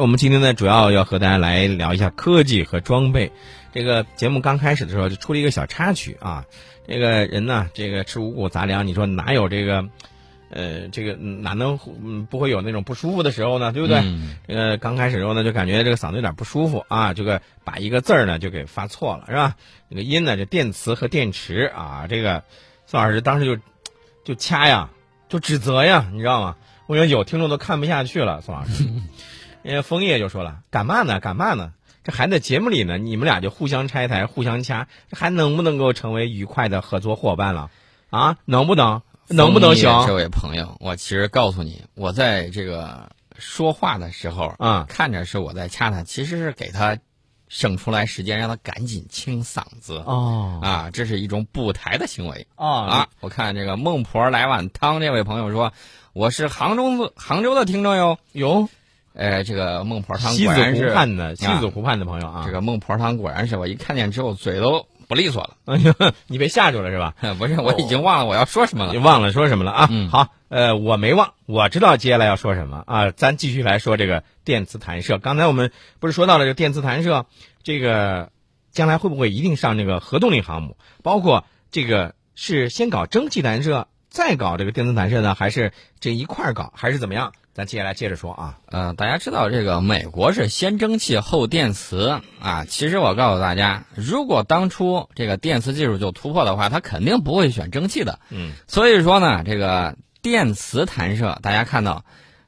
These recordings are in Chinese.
我们今天呢，主要要和大家来聊一下科技和装备。这个节目刚开始的时候就出了一个小插曲啊，这个人呢，这个吃五谷杂粮，你说哪有这个，呃，这个哪能嗯不会有那种不舒服的时候呢？对不对？这个刚开始的时候呢，就感觉这个嗓子有点不舒服啊，这个把一个字儿呢就给发错了，是吧？那个音呢，就电磁和电池啊，这个宋老师当时就就掐呀，就指责呀，你知道吗？我觉得有听众都看不下去了，宋老师。因为枫叶就说了：“干嘛呢？干嘛呢？这还在节目里呢，你们俩就互相拆台、互相掐，这还能不能够成为愉快的合作伙伴了？啊，能不能？能不能行？”这位朋友，我其实告诉你，我在这个说话的时候啊，看着是我在掐他，其实是给他省出来时间，让他赶紧清嗓子。哦啊，这是一种补台的行为哦啊！我看这个孟婆来碗汤，这位朋友说：“我是杭州杭州的听众哟。”有。呃，这个孟婆汤西果然是子湖畔的西子湖畔的朋友啊，这个孟婆汤果然是我一看见之后嘴都不利索了。哎呀，你被吓住了是吧？不是，我已经忘了我要说什么了，你忘了说什么了啊？嗯好，呃，我没忘，我知道接下来要说什么啊。咱继续来说这个电磁弹射。刚才我们不是说到了这个电磁弹射，这个将来会不会一定上这个核动力航母？包括这个是先搞蒸汽弹射，再搞这个电磁弹射呢，还是这一块儿搞，还是怎么样？咱接下来接着说啊。呃，大家知道这个美国是先蒸汽后电磁啊。其实我告诉大家，如果当初这个电磁技术就突破的话，它肯定不会选蒸汽的。嗯。所以说呢，这个电磁弹射，大家看到，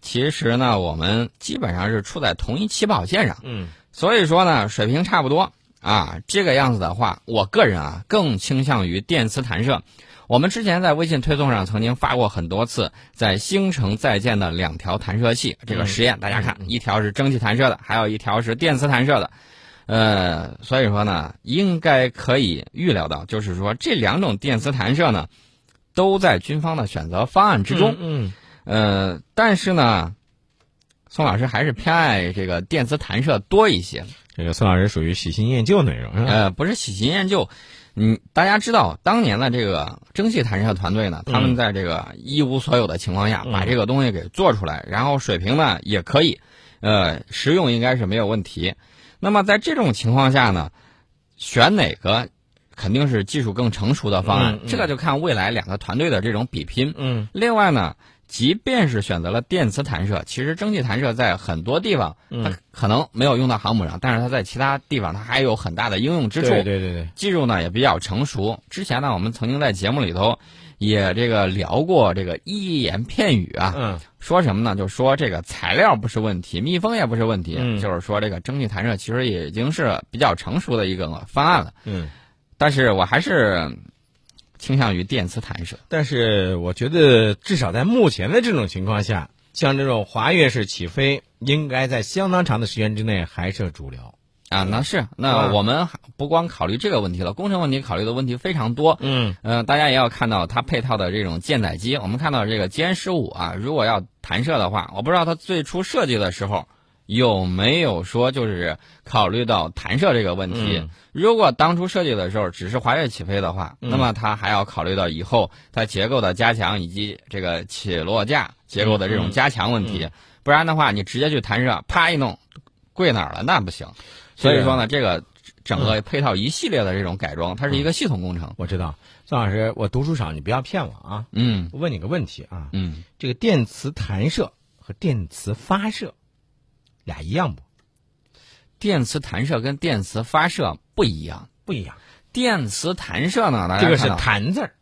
其实呢，我们基本上是处在同一起跑线上。嗯。所以说呢，水平差不多啊。这个样子的话，我个人啊更倾向于电磁弹射。我们之前在微信推送上曾经发过很多次，在星城在建的两条弹射器这个实验，大家看，一条是蒸汽弹射的，还有一条是电磁弹射的。呃，所以说呢，应该可以预料到，就是说这两种电磁弹射呢，都在军方的选择方案之中。嗯。呃，但是呢，宋老师还是偏爱这个电磁弹射多一些。这个宋老师属于喜新厌旧那种，呃，不是喜新厌旧。嗯，大家知道当年的这个蒸汽弹射团队呢，他们在这个一无所有的情况下，把这个东西给做出来，然后水平呢也可以，呃，实用应该是没有问题。那么在这种情况下呢，选哪个肯定是技术更成熟的方案，这个就看未来两个团队的这种比拼。嗯，另外呢。即便是选择了电磁弹射，其实蒸汽弹射在很多地方，它可能没有用到航母上，但是它在其他地方它还有很大的应用之处。对对对对，技术呢也比较成熟。之前呢，我们曾经在节目里头也这个聊过这个一言片语啊，嗯，说什么呢？就说这个材料不是问题，密封也不是问题，嗯，就是说这个蒸汽弹射其实已经是比较成熟的一个方案了。嗯，但是我还是。倾向于电磁弹射，但是我觉得至少在目前的这种情况下，像这种滑跃式起飞，应该在相当长的时间之内还是主流啊。那是，那我们不光考虑这个问题了，工程问题考虑的问题非常多。嗯嗯，大家也要看到它配套的这种舰载机。我们看到这个歼十五啊，如果要弹射的话，我不知道它最初设计的时候。有没有说就是考虑到弹射这个问题？如果当初设计的时候只是滑跃起飞的话，那么它还要考虑到以后它结构的加强以及这个起落架结构的这种加强问题。不然的话，你直接去弹射，啪一弄，跪哪儿了？那不行。所以说呢，这个整个配套一系列的这种改装，它是一个系统工程。我知道，宋老师，我读书少，你不要骗我啊。嗯。我问你个问题啊。嗯。这个电磁弹射和电磁发射。俩一样不？电磁弹射跟电磁发射不一样，不一样。电磁弹射呢，大家这个是“弹”字儿。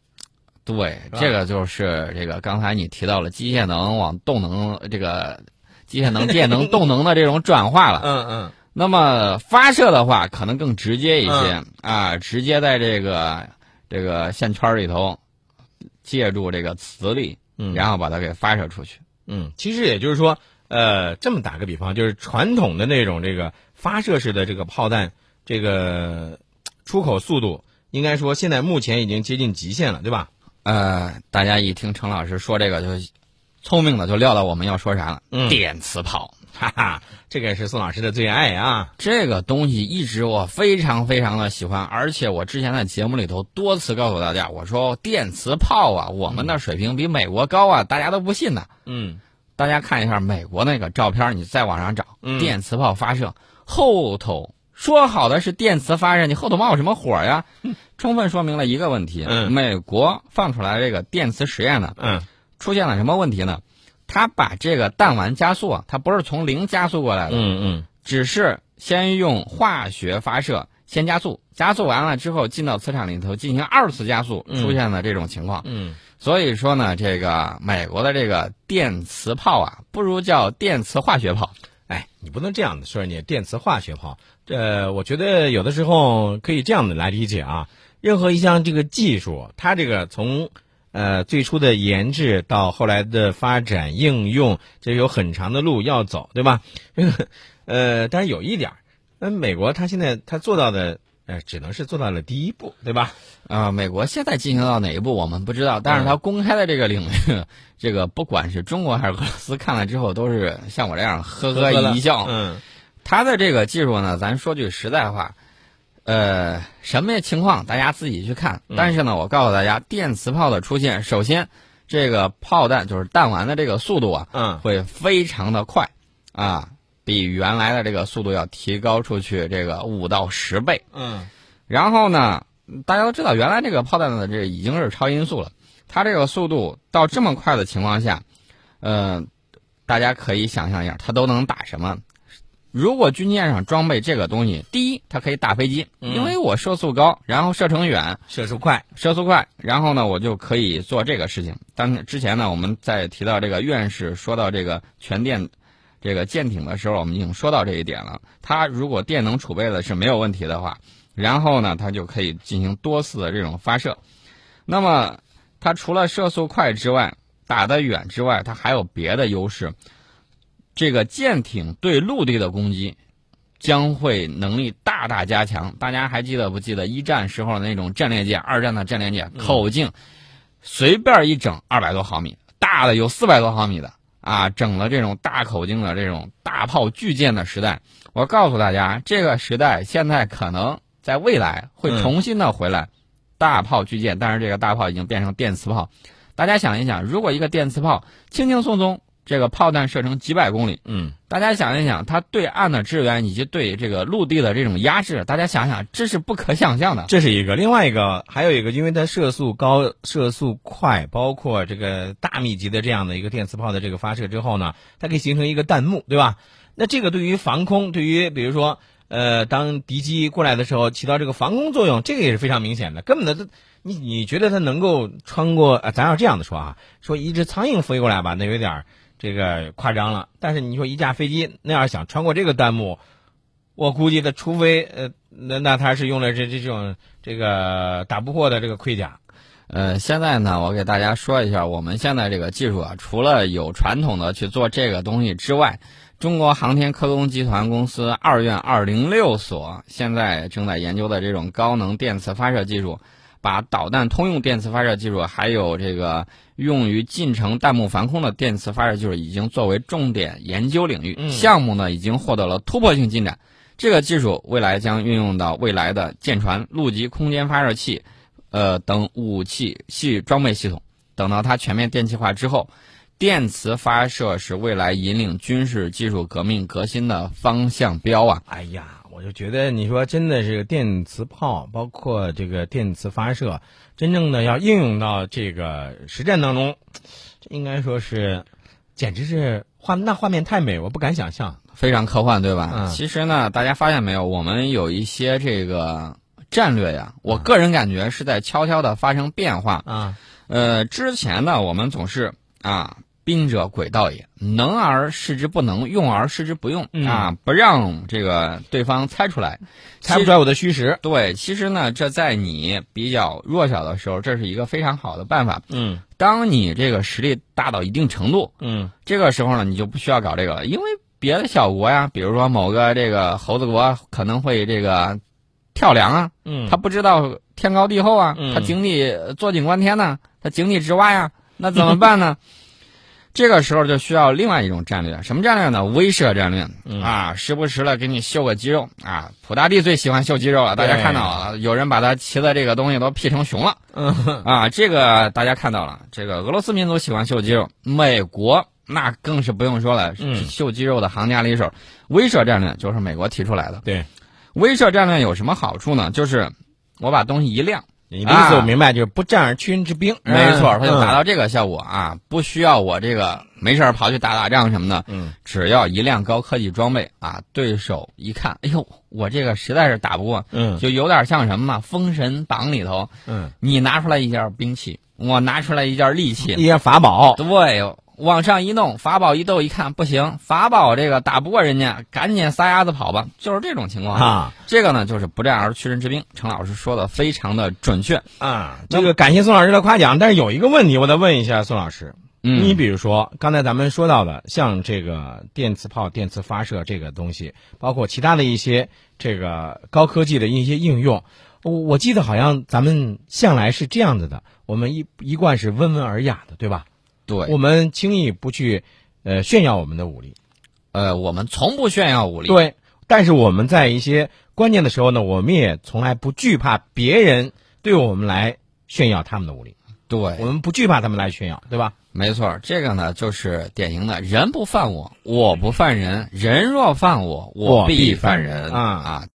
对，这个就是这个刚才你提到了机械能往动能，这个机械能、电能、动能的这种转化了。嗯嗯。那么发射的话，可能更直接一些啊，直接在这个这个线圈里头借助这个磁力，然后把它给发射出去。嗯，其实也就是说。呃，这么打个比方，就是传统的那种这个发射式的这个炮弹，这个出口速度，应该说现在目前已经接近极限了，对吧？呃，大家一听程老师说这个，就聪明的就料到我们要说啥了。嗯，电磁炮，哈哈，这个也是宋老师的最爱啊。这个东西一直我非常非常的喜欢，而且我之前在节目里头多次告诉大家，我说电磁炮啊，我们的水平比美国高啊，大家都不信呢。嗯。大家看一下美国那个照片，你在网上找嗯。电磁炮发射后头说好的是电磁发射，你后头冒什么火呀？充分说明了一个问题：嗯。美国放出来这个电磁实验呢，嗯。出现了什么问题呢？他把这个弹丸加速啊，它不是从零加速过来的，嗯。只是先用化学发射先加速，加速完了之后进到磁场里头进行二次加速，嗯。出现了这种情况。嗯所以说呢，这个美国的这个电磁炮啊，不如叫电磁化学炮。哎，你不能这样的说人家电磁化学炮。这我觉得有的时候可以这样的来理解啊。任何一项这个技术，它这个从呃最初的研制到后来的发展应用，这有很长的路要走，对吧？呃，但是有一点，那美国它现在它做到的呃，只能是做到了第一步，对吧？啊、美国现在进行到哪一步我们不知道，但是它公开的这个领域，这个不管是中国还是俄罗斯看了之后，都是像我这样呵呵一笑。嗯它的这个技术呢，咱说句实在话，呃，什么情况大家自己去看。嗯但是呢，我告诉大家，电磁炮的出现，首先这个炮弹就是弹丸的这个速度啊，嗯会非常的快啊，比原来的这个速度要提高出去这个五到十倍。嗯然后呢，大家都知道，原来这个炮弹的这已经是超音速了，它这个速度到这么快的情况下，呃，大家可以想象一下，它都能打什么？如果军舰上装备这个东西，第一，它可以打飞机，嗯因为我射速高，然后射程远，射速快，射速快，然后呢，我就可以做这个事情。当之前呢，我们在提到这个院士说到这个全电这个舰艇的时候，我们已经说到这一点了。它如果电能储备的是没有问题的话，然后呢，它就可以进行多次的这种发射。那么，它除了射速快之外，打得远之外，它还有别的优势。这个舰艇对陆地的攻击将会能力大大加强。大家还记得不记得一战时候的那种战列舰，二战的战列舰口径随便一整二百多毫米，大的有四百多毫米的啊，整了这种大口径的这种大炮巨舰的时代。我告诉大家，这个时代现在可能在未来会重新的回来，大炮巨舰，但是这个大炮已经变成电磁炮。大家想一想，如果一个电磁炮轻轻松松，这个炮弹射程几百公里，嗯大家想一想，它对岸的支援以及对这个陆地的这种压制，大家想想，这是不可想象的。这是一个，另外一个还有一个，因为它射速高、射速快，包括这个大密集的这样的一个电磁炮的这个发射之后呢，它可以形成一个弹幕，对吧？那这个对于防空，对于比如说呃，当敌机过来的时候，起到这个防空作用，这个也是非常明显的。根本的，你你觉得它能够穿过？呃，咱要这样的说啊，说一只苍蝇飞过来吧，那有点儿这个夸张了。但是你说一架飞机那样想穿过这个弹幕，我估计他，除非呃，那那他是用了这这种这个打不破的这个盔甲。呃，现在呢，我给大家说一下，我们现在这个技术啊，除了有传统的去做这个东西之外，中国航天科工集团公司二院二零六所现在正在研究的这种高能电磁发射技术，把导弹通用电磁发射技术，还有这个用于近程弹幕防空的电磁发射技术，已经作为重点研究领域。嗯项目呢，已经获得了突破性进展。这个技术未来将运用到未来的舰船、陆基空间发射器。呃，等武器系装备系统，等到它全面电气化之后，电磁发射是未来引领军事技术革命革新的方向标啊！哎呀，我就觉得你说真的是电磁炮，包括这个电磁发射，真正的要应用到这个实战当中，这应该说是，简直是画那画面太美，我不敢想象。非常科幻，对吧？嗯其实呢，大家发现没有，我们有一些这个战略呀，我个人感觉是在悄悄的发生变化。啊，呃，之前呢，我们总是啊，兵者诡道也，能而示之不能，用而示之不用、嗯啊，不让这个对方猜出来，猜不出来我的虚实。对，其实呢，这在你比较弱小的时候，这是一个非常好的办法。嗯当你这个实力大到一定程度，嗯这个时候呢，你就不需要搞这个了，因为别的小国呀，比如说某个这个猴子国可能会这个跳梁啊，嗯，他不知道天高地厚啊，嗯他井底坐井观天呢，他井底之蛙呀，那怎么办呢？这个时候就需要另外一种战略，什么战略呢？威慑战略、嗯啊，时不时的给你秀个肌肉啊。普大帝最喜欢秀肌肉了，大家看到了，有人把他骑的这个东西都 P 成熊了嗯啊。这个大家看到了，这个俄罗斯民族喜欢秀肌肉，美国那更是不用说了，嗯秀肌肉的行家里手。威慑战略就是美国提出来的。对，威慑战略有什么好处呢？就是我把东西一亮，你的意思我明白，就是不战而屈人之兵。没错，他就达到到这个效果啊，不需要我这个没事儿跑去打打仗什么的，嗯只要一辆高科技装备啊，对手一看，哎呦，我这个实在是打不过，嗯就有点像什么嘛？封神榜里头，嗯，你拿出来一件兵器，我拿出来一件利器，一件法宝。对，往上一弄，法宝一斗，一看不行，法宝这个打不过人家，赶紧撒丫子跑吧，就是这种情况。啊这个呢，就是不战而屈人之兵。程老师说的非常的准确。啊，这个感谢宋老师的夸奖，但是有一个问题，我得问一下宋老师。嗯，你比如说刚才咱们说到的，像这个电磁炮、电磁发射这个东西，包括其他的一些这个高科技的一些应用，我我记得好像咱们向来是这样子的，我们一一贯是温文尔雅的，对吧？对，我们轻易不去呃炫耀我们的武力，呃，我们从不炫耀武力。对。但是我们在一些关键的时候呢，我们也从来不惧怕别人对我们来炫耀他们的武力，对我，们不惧怕他们来炫耀，对吧？没错，这个呢就是典型的人不犯我，我不犯人；人若犯我，我必必犯人啊啊。